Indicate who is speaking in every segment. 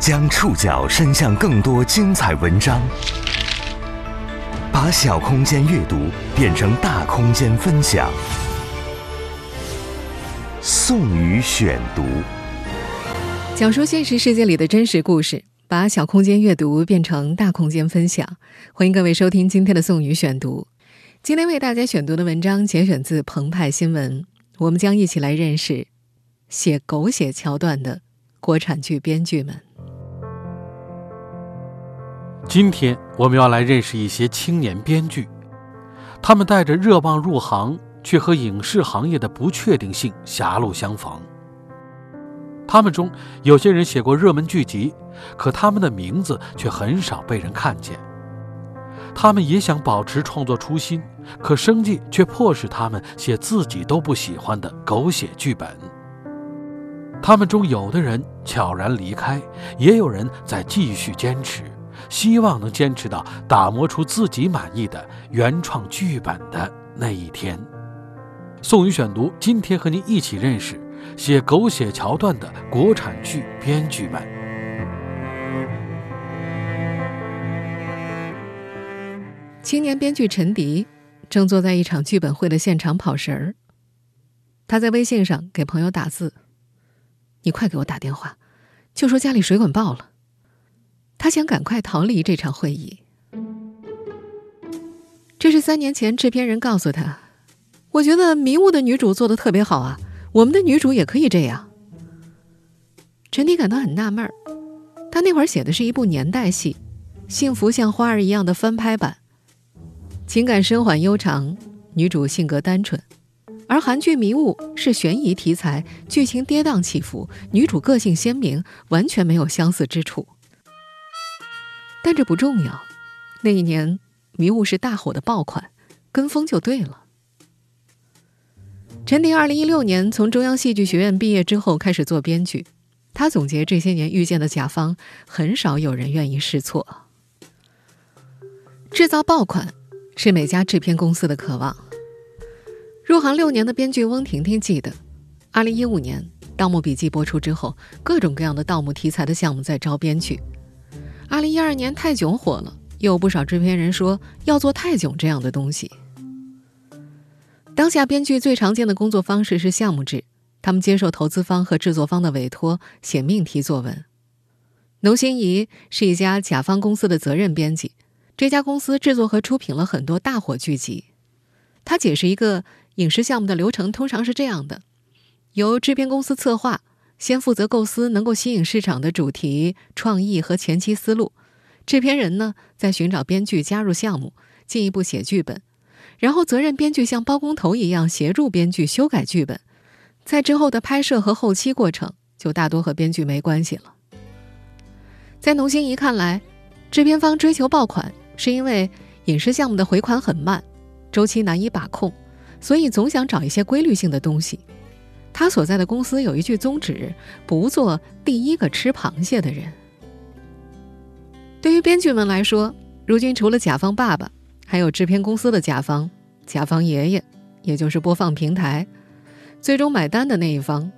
Speaker 1: 将触角伸向更多精彩文章，把小空间阅读变成大空间分享。宋宇选读，
Speaker 2: 讲述现实世界里的真实故事，把小空间阅读变成大空间分享。欢迎各位收听今天的宋宇选读。今天为大家选读的文章节选自澎湃新闻，我们将一起来认识写狗血桥段的国产剧编剧们。
Speaker 3: 今天我们要来认识一些青年编剧，他们带着热望入行，却和影视行业的不确定性狭路相逢。他们中有些人写过热门剧集，可他们的名字却很少被人看见。他们也想保持创作初心，可生计却迫使他们写自己都不喜欢的狗血剧本。他们中有的人悄然离开，也有人在继续坚持。希望能坚持到打磨出自己满意的原创剧本的那一天。宋宇选读，今天和您一起认识写狗血桥段的国产剧编剧们。
Speaker 2: 青年编剧陈迪正坐在一场剧本会的现场跑神儿。他在微信上给朋友打字：“你快给我打电话，就说家里水管爆了。”他想赶快逃离这场会议。这是三年前制片人告诉他：“我觉得《迷雾》的女主做的特别好啊，我们的女主也可以这样。”陈迪感到很纳闷儿，他那会儿写的是一部年代戏，《幸福像花儿一样的》翻拍版，情感深缓悠长，女主性格单纯；而韩剧《迷雾》是悬疑题材，剧情跌宕起伏，女主个性鲜明，完全没有相似之处。但这不重要。那一年，《迷雾》是大火的爆款，跟风就对了。陈迪二零一六年从中央戏剧学院毕业之后，开始做编剧。他总结这些年遇见的甲方，很少有人愿意试错。制造爆款是每家制片公司的渴望。入行六年的编剧翁婷婷记得，二零一五年《盗墓笔记》播出之后，各种各样的盗墓题材的项目在招编剧。二零一二年，泰囧火了，又有不少制片人说要做泰囧这样的东西。当下编剧最常见的工作方式是项目制，他们接受投资方和制作方的委托，写命题作文。农心怡是一家甲方公司的责任编辑，这家公司制作和出品了很多大火剧集。他解释一个影视项目的流程，通常是这样的：由制片公司策划。先负责构思能够吸引市场的主题创意和前期思路，制片人呢在寻找编剧加入项目，进一步写剧本，然后责任编剧像包工头一样协助编剧修改剧本，在之后的拍摄和后期过程就大多和编剧没关系了。在农心怡看来，制片方追求爆款是因为影视项目的回款很慢，周期难以把控，所以总想找一些规律性的东西。他所在的公司有一句宗旨：不做第一个吃螃蟹的人。对于编剧们来说，如今除了甲方爸爸，还有制片公司的甲方、甲方爷爷，也就是播放平台。最终买单的那一方，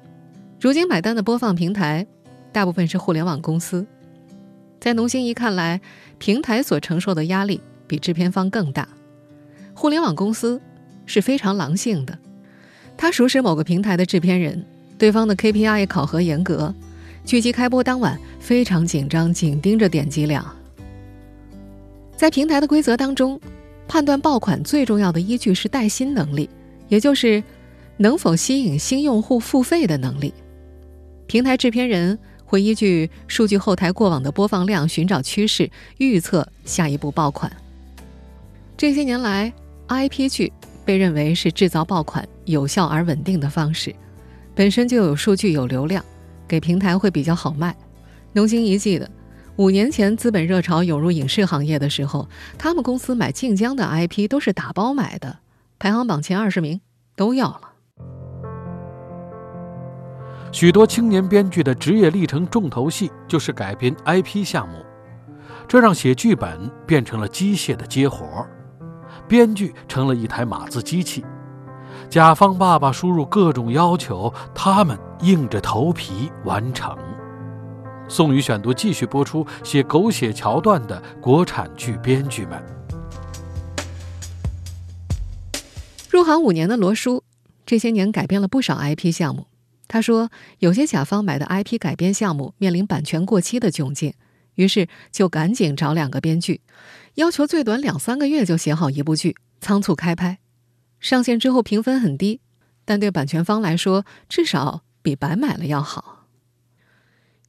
Speaker 2: 如今买单的播放平台，大部分是互联网公司。在农心怡看来，平台所承受的压力比制片方更大。互联网公司是非常狼性的。他熟识某个平台的制片人，对方的 KPI 考核严格，剧集开播当晚非常紧张，紧盯着点击量。在平台的规则当中，判断爆款最重要的依据是带新能力，也就是能否吸引新用户付费的能力。平台制片人会依据数据后台过往的播放量寻找趋势，预测下一步爆款。这些年来，IP 剧。被认为是制造爆款有效而稳定的方式，本身就有数据有流量，给平台会比较好卖。农心一记的，五年前资本热潮涌入影视行业的时候，他们公司买晋江的 IP 都是打包买的，排行榜前二十名都要了。
Speaker 3: 许多青年编剧的职业历程重头戏就是改编 IP 项目，这让写剧本变成了机械的接活儿。编剧成了一台码字机器，甲方爸爸输入各种要求，他们硬着头皮完成。宋宇选读继续播出写狗血桥段的国产剧编剧们。
Speaker 2: 入行五年的罗叔，这些年改编了不少 IP 项目。他说，有些甲方买的 IP 改编项目面临版权过期的窘境，于是就赶紧找两个编剧，要求最短两三个月就写好一部剧，仓促开拍。上线之后评分很低，但对版权方来说，至少比白买了要好。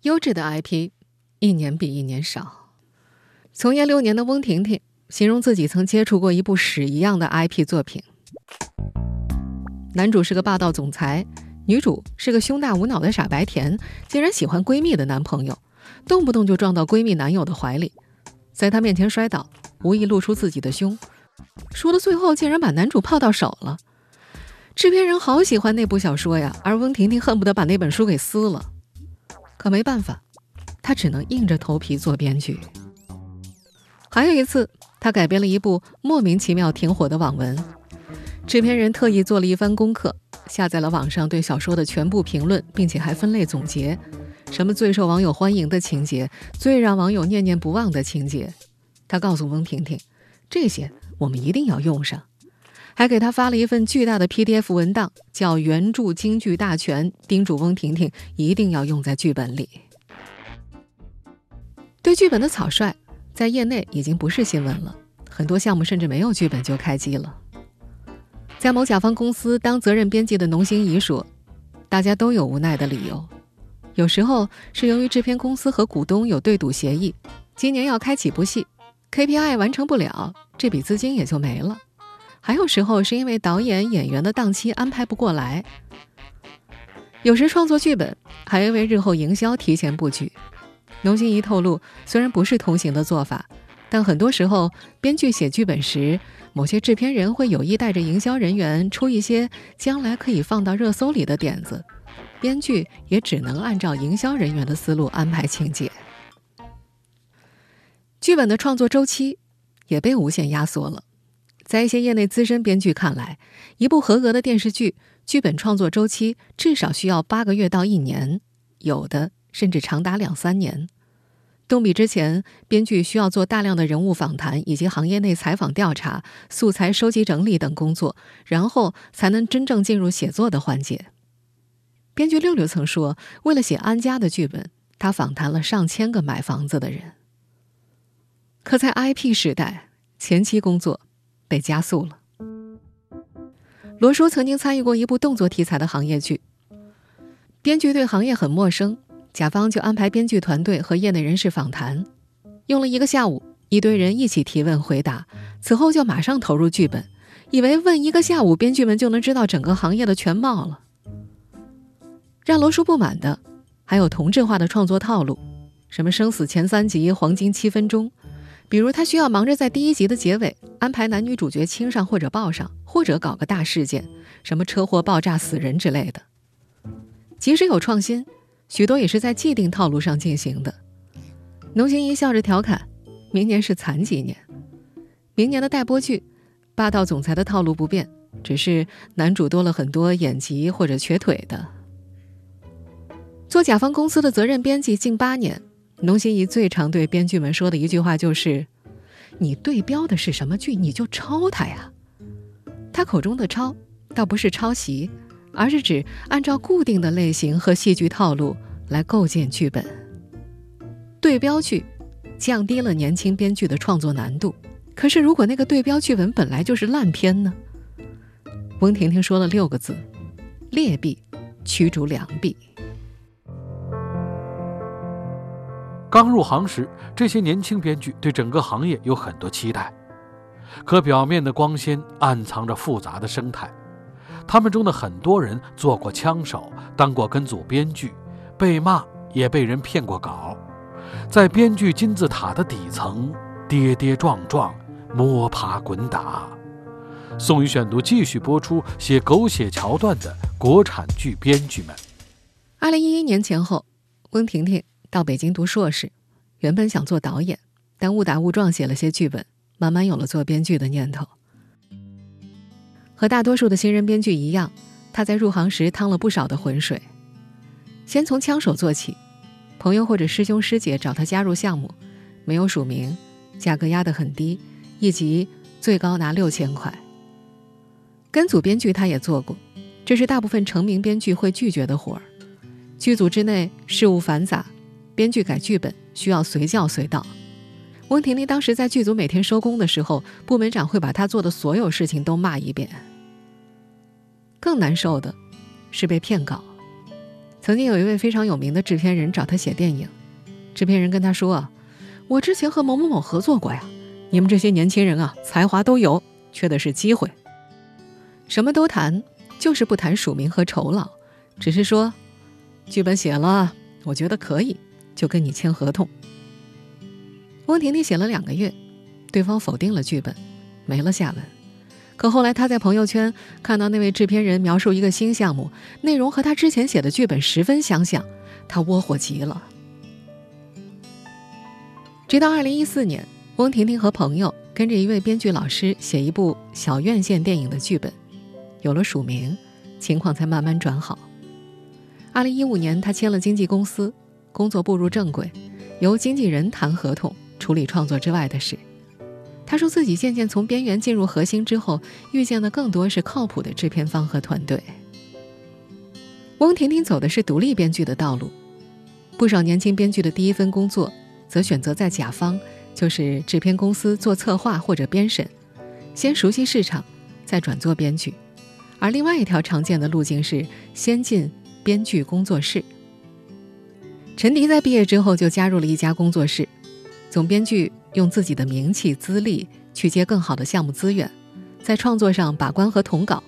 Speaker 2: 优质的 IP，一年比一年少。从业六年的翁婷婷形容自己曾接触过一部屎一样的 IP 作品。男主是个霸道总裁，女主是个胸大无脑的傻白甜，竟然喜欢闺蜜的男朋友，动不动就撞到闺蜜男友的怀里，在他面前摔倒，无意露出自己的胸，说到最后竟然把男主泡到手了。制片人好喜欢那部小说呀，而翁婷婷恨不得把那本书给撕了，可没办法，她只能硬着头皮做编剧。还有一次，她改编了一部莫名其妙挺火的网文。制片人特意做了一番功课，下载了网上对小说的全部评论，并且还分类总结，什么最受网友欢迎的情节，最让网友念念不忘的情节。他告诉翁婷婷，这些我们一定要用上，还给他发了一份巨大的 PDF 文档，叫《原著京剧大全》，叮嘱翁婷婷一定要用在剧本里。对剧本的草率，在业内已经不是新闻了，很多项目甚至没有剧本就开机了。在某甲方公司当责任编辑的农心怡说：“大家都有无奈的理由，有时候是由于制片公司和股东有对赌协议，今年要开几部戏，KPI 完成不了，这笔资金也就没了；还有时候是因为导演、演员的档期安排不过来。有时创作剧本还因为日后营销提前布局。”龙心怡透露，虽然不是同行的做法，但很多时候编剧写剧本时。某些制片人会有意带着营销人员出一些将来可以放到热搜里的点子，编剧也只能按照营销人员的思路安排情节。剧本的创作周期也被无限压缩了。在一些业内资深编剧看来，一部合格的电视剧剧本创作周期至少需要八个月到一年，有的甚至长达两三年。动笔之前，编剧需要做大量的人物访谈以及行业内采访调查、素材收集整理等工作，然后才能真正进入写作的环节。编剧六六曾说，为了写安家的剧本，他访谈了上千个买房子的人。可在 IP 时代，前期工作被加速了。罗叔曾经参与过一部动作题材的行业剧，编剧对行业很陌生。甲方就安排编剧团队和业内人士访谈，用了一个下午，一堆人一起提问回答，此后就马上投入剧本，以为问一个下午，编剧们就能知道整个行业的全貌了。让罗叔不满的，还有同质化的创作套路，什么生死前三集、黄金七分钟，比如他需要忙着在第一集的结尾安排男女主角亲上或者抱上，或者搞个大事件，什么车祸、爆炸、死人之类的。即使有创新。许多也是在既定套路上进行的。农行一笑着调侃：“明年是残疾年，明年的待播剧，霸道总裁的套路不变，只是男主多了很多眼疾或者瘸腿的。”做甲方公司的责任编辑近八年，农心怡最常对编剧们说的一句话就是：“你对标的是什么剧，你就抄它呀。”他口中的抄，倒不是抄袭。而是指按照固定的类型和戏剧套路来构建剧本。对标剧降低了年轻编剧的创作难度。可是，如果那个对标剧本本来就是烂片呢？翁婷婷说了六个字：劣币驱逐良币。
Speaker 3: 刚入行时，这些年轻编剧对整个行业有很多期待，可表面的光鲜暗藏着复杂的生态。他们中的很多人做过枪手，当过跟组编剧，被骂也被人骗过稿，在编剧金字塔的底层跌跌撞撞，摸爬滚打。宋宇选读继续播出写狗血桥段的国产剧编剧们。
Speaker 2: 二零一一年前后，翁婷婷到北京读硕士，原本想做导演，但误打误撞写了些剧本，慢慢有了做编剧的念头。和大多数的新人编剧一样，他在入行时趟了不少的浑水。先从枪手做起，朋友或者师兄师姐找他加入项目，没有署名，价格压得很低，一集最高拿六千块。跟组编剧他也做过，这是大部分成名编剧会拒绝的活儿。剧组之内事务繁杂，编剧改剧本需要随叫随到。翁婷婷当时在剧组每天收工的时候，部门长会把她做的所有事情都骂一遍。更难受的是被骗稿。曾经有一位非常有名的制片人找他写电影，制片人跟他说：“我之前和某某某合作过呀，你们这些年轻人啊，才华都有，缺的是机会。什么都谈，就是不谈署名和酬劳，只是说剧本写了，我觉得可以，就跟你签合同。”翁婷婷写了两个月，对方否定了剧本，没了下文。可后来她在朋友圈看到那位制片人描述一个新项目，内容和她之前写的剧本十分相像，她窝火极了。直到二零一四年，翁婷婷和朋友跟着一位编剧老师写一部小院线电影的剧本，有了署名，情况才慢慢转好。二零一五年，她签了经纪公司，工作步入正轨，由经纪人谈合同。处理创作之外的事，他说自己渐渐从边缘进入核心之后，遇见的更多是靠谱的制片方和团队。翁婷婷走的是独立编剧的道路，不少年轻编剧的第一份工作则选择在甲方，就是制片公司做策划或者编审，先熟悉市场，再转做编剧。而另外一条常见的路径是先进编剧工作室。陈迪在毕业之后就加入了一家工作室。总编剧用自己的名气资历去接更好的项目资源，在创作上把关和统稿，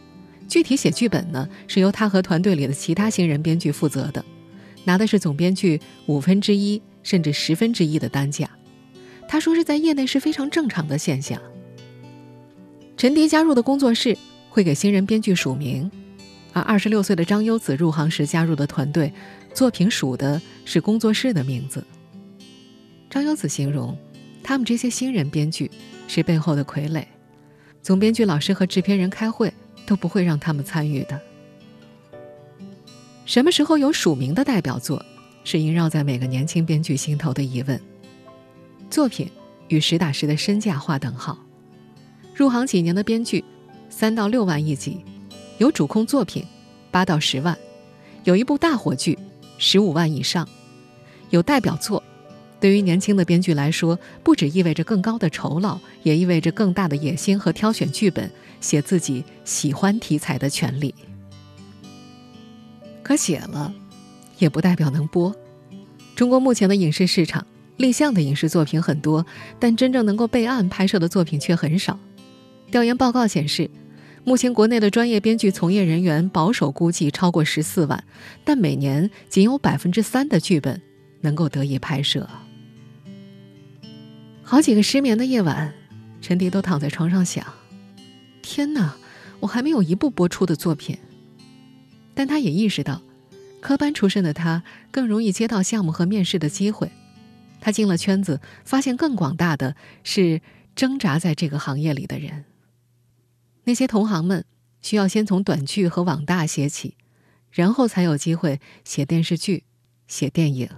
Speaker 2: 具体写剧本呢是由他和团队里的其他新人编剧负责的，拿的是总编剧五分之一甚至十分之一的单价。他说是在业内是非常正常的现象。陈迪加入的工作室会给新人编剧署名，而二十六岁的张优子入行时加入的团队，作品署的是工作室的名字。张优子形容，他们这些新人编剧是背后的傀儡，总编剧老师和制片人开会都不会让他们参与的。什么时候有署名的代表作，是萦绕在每个年轻编剧心头的疑问。作品与实打实的身价划等号。入行几年的编剧，三到六万一集，有主控作品，八到十万，有一部大火剧，十五万以上，有代表作。对于年轻的编剧来说，不只意味着更高的酬劳，也意味着更大的野心和挑选剧本、写自己喜欢题材的权利。可写了，也不代表能播。中国目前的影视市场，立项的影视作品很多，但真正能够备案拍摄的作品却很少。调研报告显示，目前国内的专业编剧从业人员保守估计超过十四万，但每年仅有百分之三的剧本能够得以拍摄。好几个失眠的夜晚，陈迪都躺在床上想：“天哪，我还没有一部播出的作品。”但他也意识到，科班出身的他更容易接到项目和面试的机会。他进了圈子，发现更广大的是挣扎在这个行业里的人。那些同行们需要先从短剧和网大写起，然后才有机会写电视剧、写电影。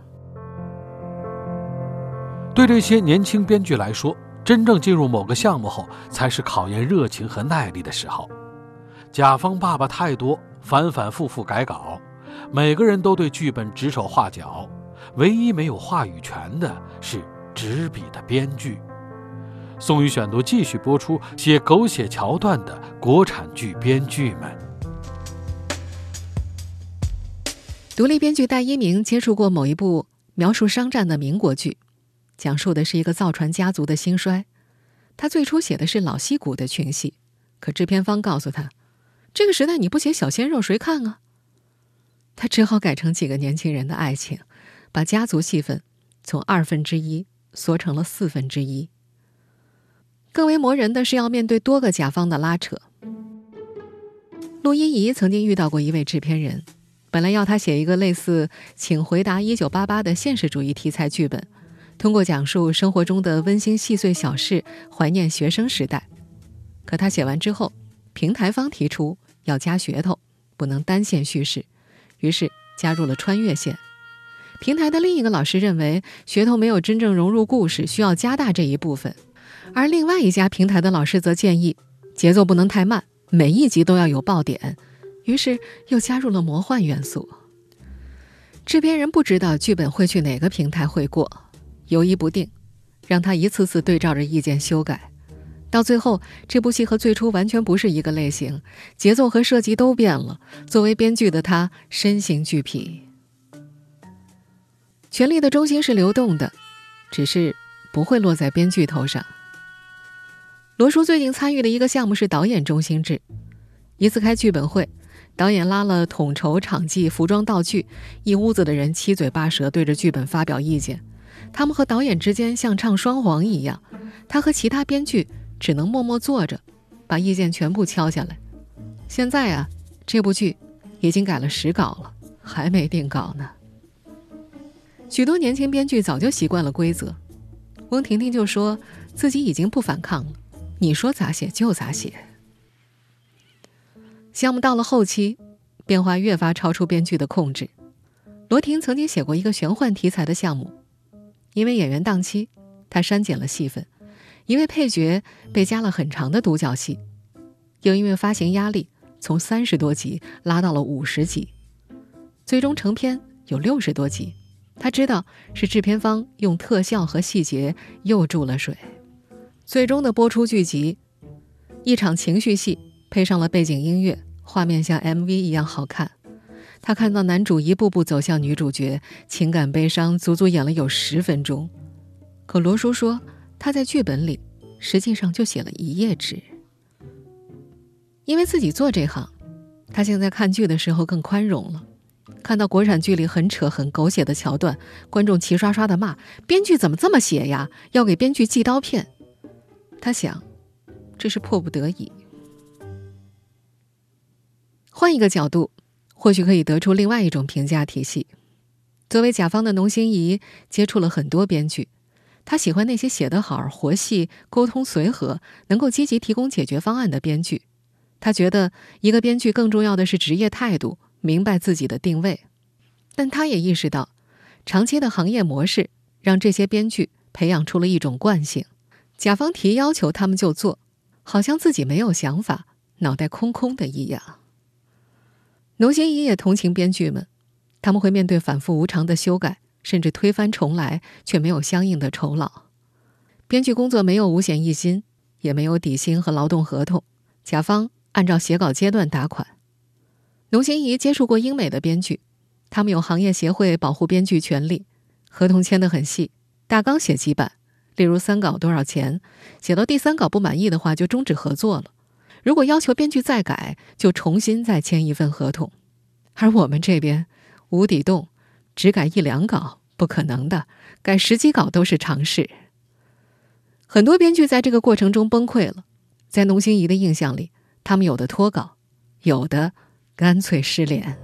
Speaker 3: 对这些年轻编剧来说，真正进入某个项目后，才是考验热情和耐力的时候。甲方爸爸太多，反反复复改稿，每个人都对剧本指手画脚，唯一没有话语权的是执笔的编剧。宋宇选读继续播出写狗血桥段的国产剧编剧们。
Speaker 2: 独立编剧戴一鸣接触过某一部描述商战的民国剧。讲述的是一个造船家族的兴衰。他最初写的是老戏骨的群戏，可制片方告诉他，这个时代你不写小鲜肉谁看啊？他只好改成几个年轻人的爱情，把家族戏份从二分之一缩成了四分之一。更为磨人的是要面对多个甲方的拉扯。陆一怡曾经遇到过一位制片人，本来要他写一个类似《请回答一九八八》的现实主义题材剧本。通过讲述生活中的温馨细碎小事，怀念学生时代。可他写完之后，平台方提出要加噱头，不能单线叙事，于是加入了穿越线。平台的另一个老师认为，噱头没有真正融入故事，需要加大这一部分；而另外一家平台的老师则建议，节奏不能太慢，每一集都要有爆点。于是又加入了魔幻元素。制片人不知道剧本会去哪个平台会过，犹疑不定，让他一次次对照着意见修改。到最后，这部戏和最初完全不是一个类型，节奏和设计都变了。作为编剧的他身心俱疲。权力的中心是流动的，只是不会落在编剧头上。罗叔最近参与的一个项目是导演中心制，一次开剧本会。导演拉了统筹场记、服装道具，一屋子的人七嘴八舌对着剧本发表意见。他们和导演之间像唱双簧一样，他和其他编剧只能默默坐着，把意见全部敲下来。现在啊，这部剧已经改了十稿了，还没定稿呢。许多年轻编剧早就习惯了规则，翁婷婷就说自己已经不反抗了，你说咋写就咋写。项目到了后期，变化越发超出编剧的控制。罗婷曾经写过一个玄幻题材的项目，因为演员档期，他删减了戏份，一位配角被加了很长的独角戏，又因为发行压力，从三十多集拉到了五十集，最终成片有六十多集。他知道是制片方用特效和细节又注了水，最终的播出剧集，一场情绪戏配上了背景音乐。画面像 MV 一样好看，他看到男主一步步走向女主角，情感悲伤，足足演了有十分钟。可罗叔说，他在剧本里实际上就写了一页纸。因为自己做这行，他现在看剧的时候更宽容了。看到国产剧里很扯、很狗血的桥段，观众齐刷刷的骂编剧怎么这么写呀？要给编剧寄刀片。他想，这是迫不得已。换一个角度，或许可以得出另外一种评价体系。作为甲方的农心怡接触了很多编剧，他喜欢那些写得好、活细、沟通随和、能够积极提供解决方案的编剧。他觉得一个编剧更重要的是职业态度，明白自己的定位。但他也意识到，长期的行业模式让这些编剧培养出了一种惯性：甲方提要求他们就做，好像自己没有想法、脑袋空空的一样。农心怡也同情编剧们，他们会面对反复无常的修改，甚至推翻重来，却没有相应的酬劳。编剧工作没有五险一金，也没有底薪和劳动合同，甲方按照写稿阶段打款。农心怡接触过英美的编剧，他们有行业协会保护编剧权利，合同签得很细，大纲写几版，例如三稿多少钱，写到第三稿不满意的话就终止合作了。如果要求编剧再改，就重新再签一份合同。而我们这边无底洞，只改一两稿不可能的，改十几稿都是常事。很多编剧在这个过程中崩溃了。在农心怡的印象里，他们有的脱稿，有的干脆失联。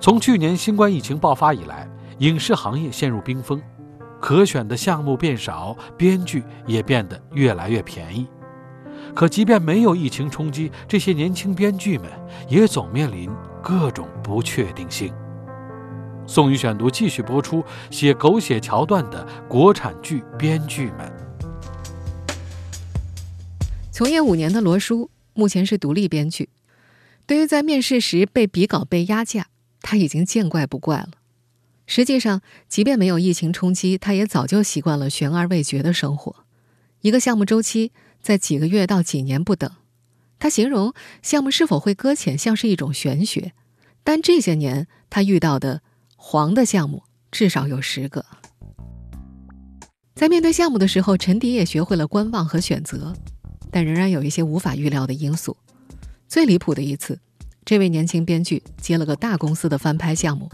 Speaker 3: 从去年新冠疫情爆发以来，影视行业陷入冰封。可选的项目变少，编剧也变得越来越便宜。可即便没有疫情冲击，这些年轻编剧们也总面临各种不确定性。宋宇选读继续播出：写狗血桥段的国产剧编剧们。
Speaker 2: 从业五年的罗叔目前是独立编剧，对于在面试时被比稿被压价，他已经见怪不怪了。实际上，即便没有疫情冲击，他也早就习惯了悬而未决的生活。一个项目周期在几个月到几年不等。他形容项目是否会搁浅像是一种玄学，但这些年他遇到的黄的项目至少有十个。在面对项目的时候，陈迪也学会了观望和选择，但仍然有一些无法预料的因素。最离谱的一次，这位年轻编剧接了个大公司的翻拍项目。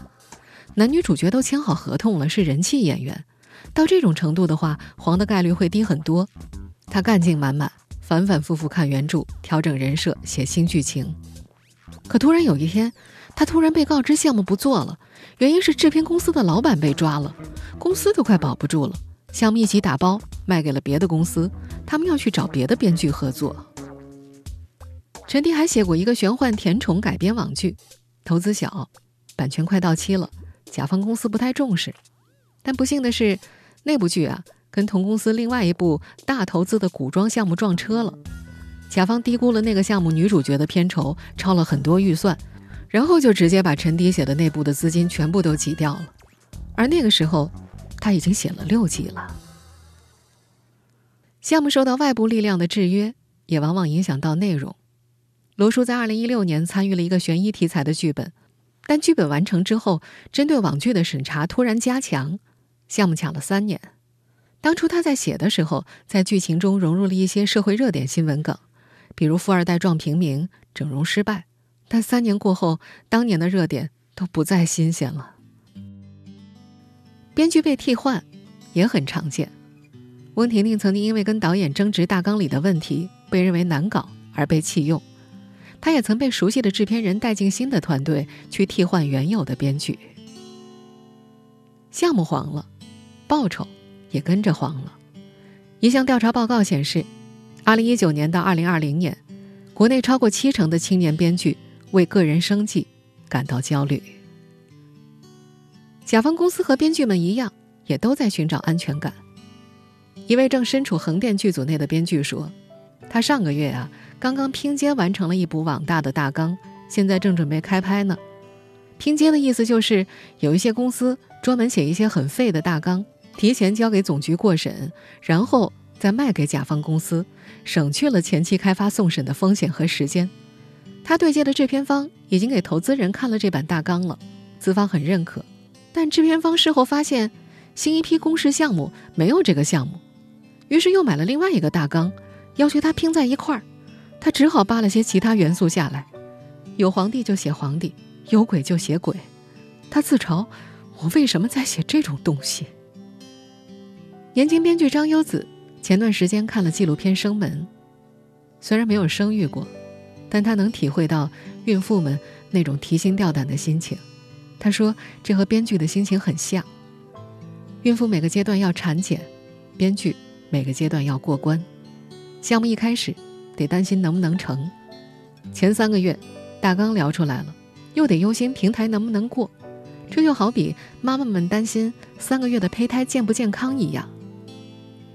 Speaker 2: 男女主角都签好合同了，是人气演员。到这种程度的话，黄的概率会低很多。他干劲满满，反反复复看原著，调整人设，写新剧情。可突然有一天，他突然被告知项目不做了，原因是制片公司的老板被抓了，公司都快保不住了。项目一起打包卖给了别的公司，他们要去找别的编剧合作。陈迪还写过一个玄幻甜宠改编网剧，投资小。版权快到期了，甲方公司不太重视。但不幸的是，那部剧啊，跟同公司另外一部大投资的古装项目撞车了。甲方低估了那个项目女主角的片酬，超了很多预算，然后就直接把陈迪写的那部的资金全部都挤掉了。而那个时候，他已经写了六集了。项目受到外部力量的制约，也往往影响到内容。罗叔在二零一六年参与了一个悬疑题材的剧本，但剧本完成之后，针对网剧的审查突然加强，项目抢了三年。当初他在写的时候，在剧情中融入了一些社会热点新闻梗。比如富二代撞平民、整容失败，但三年过后，当年的热点都不再新鲜了。编剧被替换也很常见。温婷婷曾经因为跟导演争执大纲里的问题，被认为难搞而被弃用。他也曾被熟悉的制片人带进新的团队去替换原有的编剧。项目黄了，报酬也跟着黄了。一项调查报告显示。二零一九年到二零二零年，国内超过七成的青年编剧为个人生计感到焦虑。甲方公司和编剧们一样，也都在寻找安全感。一位正身处横店剧组内的编剧说：“他上个月啊，刚刚拼接完成了一部网大的大纲，现在正准备开拍呢。拼接的意思就是，有一些公司专门写一些很废的大纲，提前交给总局过审，然后。”再卖给甲方公司，省去了前期开发送审的风险和时间。他对接的制片方已经给投资人看了这版大纲了，资方很认可。但制片方事后发现，新一批公示项目没有这个项目，于是又买了另外一个大纲，要求他拼在一块儿。他只好扒了些其他元素下来，有皇帝就写皇帝，有鬼就写鬼。他自嘲：“我为什么在写这种东西？”年轻编剧张优子。前段时间看了纪录片《生门》，虽然没有生育过，但他能体会到孕妇们那种提心吊胆的心情。他说：“这和编剧的心情很像。孕妇每个阶段要产检，编剧每个阶段要过关。项目一开始得担心能不能成，前三个月大纲聊出来了，又得忧心平台能不能过。这就好比妈妈们担心三个月的胚胎健不健康一样。”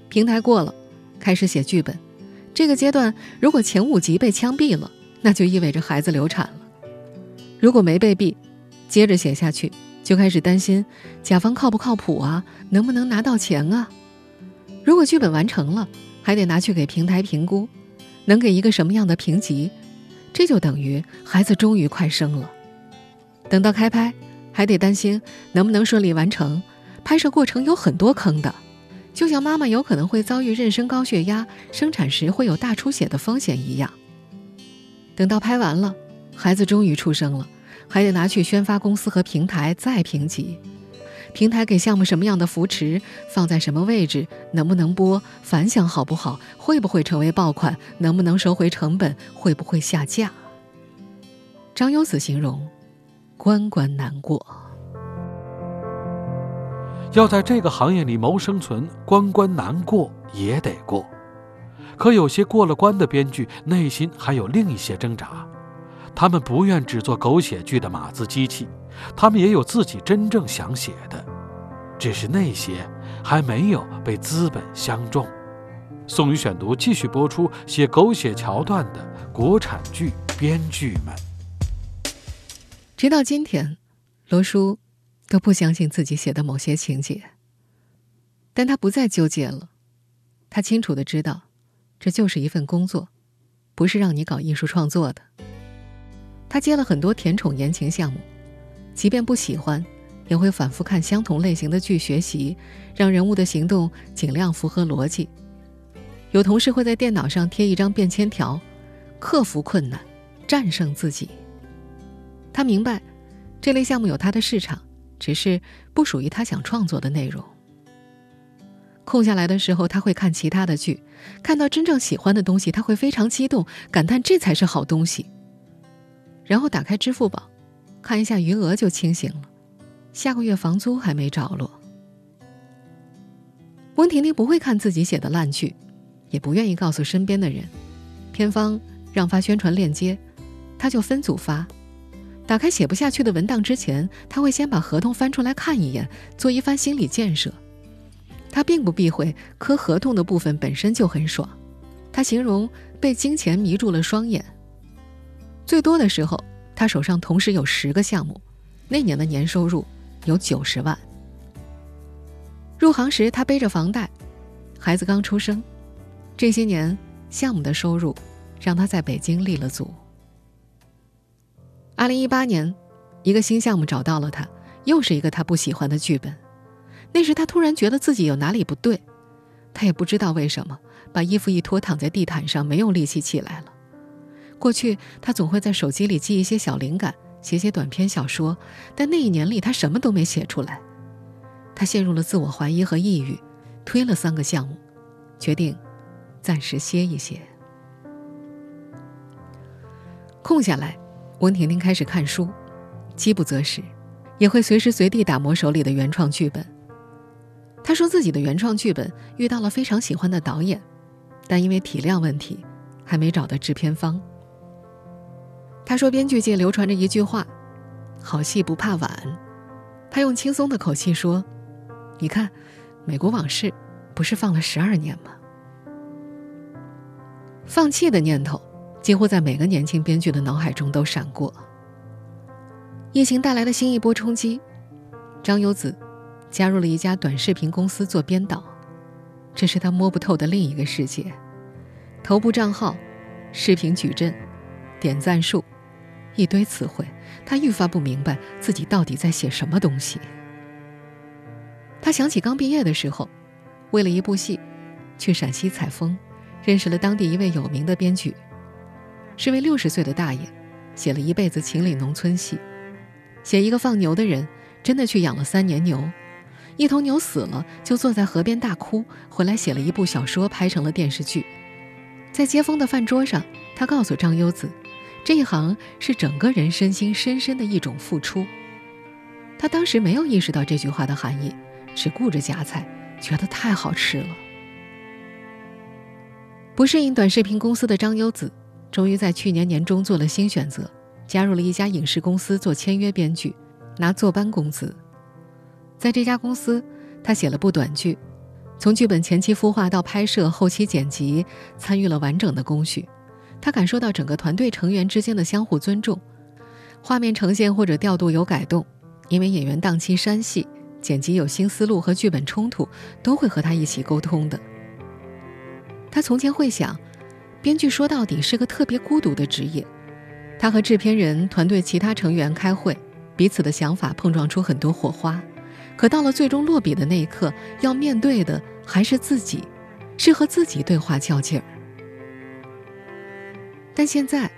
Speaker 2: 平台过了，开始写剧本。这个阶段，如果前五集被枪毙了，那就意味着孩子流产了；如果没被毙，接着写下去，就开始担心甲方靠不靠谱啊，能不能拿到钱啊？如果剧本完成了，还得拿去给平台评估，能给一个什么样的评级？这就等于孩子终于快生了。等到开拍，还得担心能不能顺利完成，拍摄过程有很多坑的。就像妈妈有可能会遭遇妊娠高血压、生产时会有大出血的风险一样。等到拍完了，孩子终于出生了，还得拿去宣发公司和平台再评级。平台给项目什么样的扶持，放在什么位置，能不能播，反响好不好，会不会成为爆款，能不能收回成本，会不会下架？张优子形容，关关难过。
Speaker 3: 要在这个行业里谋生存，关关难过也得过。可有些过了关的编剧，内心还有另一些挣扎。他们不愿只做狗血剧的码字机器，他们也有自己真正想写的，只是那些还没有被资本相中。宋宇选读继续播出写狗血桥段的国产剧编剧们。
Speaker 2: 直到今天，罗叔。都不相信自己写的某些情节，但他不再纠结了。他清楚的知道，这就是一份工作，不是让你搞艺术创作的。他接了很多甜宠言情项目，即便不喜欢，也会反复看相同类型的剧学习，让人物的行动尽量符合逻辑。有同事会在电脑上贴一张便签条：克服困难，战胜自己。他明白，这类项目有它的市场。只是不属于他想创作的内容。空下来的时候，他会看其他的剧，看到真正喜欢的东西，他会非常激动，感叹这才是好东西。然后打开支付宝，看一下余额就清醒了，下个月房租还没着落。温婷婷不会看自己写的烂剧，也不愿意告诉身边的人。片方让发宣传链接，他就分组发。打开写不下去的文档之前，他会先把合同翻出来看一眼，做一番心理建设。他并不避讳磕合同的部分本身就很爽，他形容被金钱迷住了双眼。最多的时候，他手上同时有十个项目，那年的年收入有九十万。入行时，他背着房贷，孩子刚出生，这些年项目的收入让他在北京立了足。二零一八年，一个新项目找到了他，又是一个他不喜欢的剧本。那时他突然觉得自己有哪里不对，他也不知道为什么，把衣服一脱，躺在地毯上，没有力气起来了。过去他总会在手机里记一些小灵感，写写短篇小说，但那一年里他什么都没写出来。他陷入了自我怀疑和抑郁，推了三个项目，决定暂时歇一歇。空下来。温婷婷开始看书，饥不择食，也会随时随地打磨手里的原创剧本。她说自己的原创剧本遇到了非常喜欢的导演，但因为体量问题，还没找到制片方。他说编剧界流传着一句话：“好戏不怕晚。”他用轻松的口气说：“你看，《美国往事》不是放了十二年吗？”放弃的念头。几乎在每个年轻编剧的脑海中都闪过。疫情带来的新一波冲击，张优子加入了一家短视频公司做编导，这是他摸不透的另一个世界。头部账号、视频矩阵、点赞数，一堆词汇，他愈发不明白自己到底在写什么东西。他想起刚毕业的时候，为了一部戏，去陕西采风，认识了当地一位有名的编剧。是位六十岁的大爷，写了一辈子秦岭农村戏，写一个放牛的人，真的去养了三年牛，一头牛死了，就坐在河边大哭，回来写了一部小说，拍成了电视剧。在接风的饭桌上，他告诉张优子，这一行是整个人身心深深的一种付出。他当时没有意识到这句话的含义，只顾着夹菜，觉得太好吃了。不适应短视频公司的张优子。终于在去年年中做了新选择，加入了一家影视公司做签约编剧，拿坐班工资。在这家公司，他写了部短剧，从剧本前期孵化到拍摄、后期剪辑，参与了完整的工序。他感受到整个团队成员之间的相互尊重，画面呈现或者调度有改动，因为演员档期删戏、剪辑有新思路和剧本冲突，都会和他一起沟通的。他从前会想。编剧说到底是个特别孤独的职业，他和制片人团队其他成员开会，彼此的想法碰撞出很多火花，可到了最终落笔的那一刻，要面对的还是自己，是和自己对话较劲儿。但现在，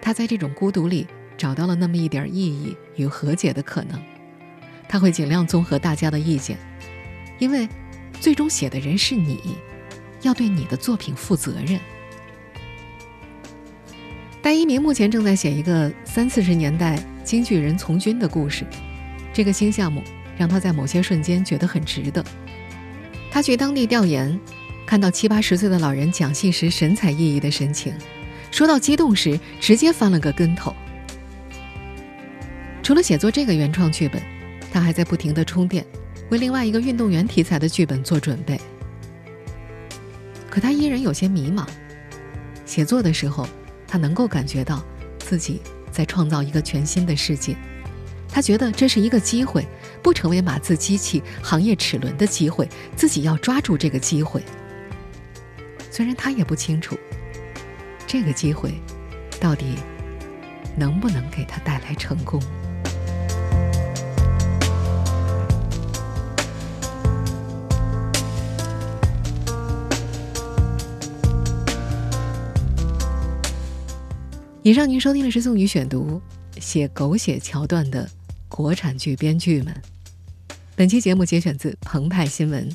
Speaker 2: 他在这种孤独里找到了那么一点意义与和解的可能，他会尽量综合大家的意见，因为最终写的人是你，要对你的作品负责任。戴一鸣目前正在写一个三四十年代京剧人从军的故事，这个新项目让他在某些瞬间觉得很值得。他去当地调研，看到七八十岁的老人讲戏时神采奕奕的神情，说到激动时直接翻了个跟头。除了写作这个原创剧本，他还在不停的充电，为另外一个运动员题材的剧本做准备。可他依然有些迷茫，写作的时候。他能够感觉到自己在创造一个全新的世界，他觉得这是一个机会，不成为码字机器、行业齿轮的机会，自己要抓住这个机会。虽然他也不清楚，这个机会到底能不能给他带来成功。以上您收听的是宋宇选读，写狗血桥段的国产剧编剧们。本期节目节选自澎湃新闻。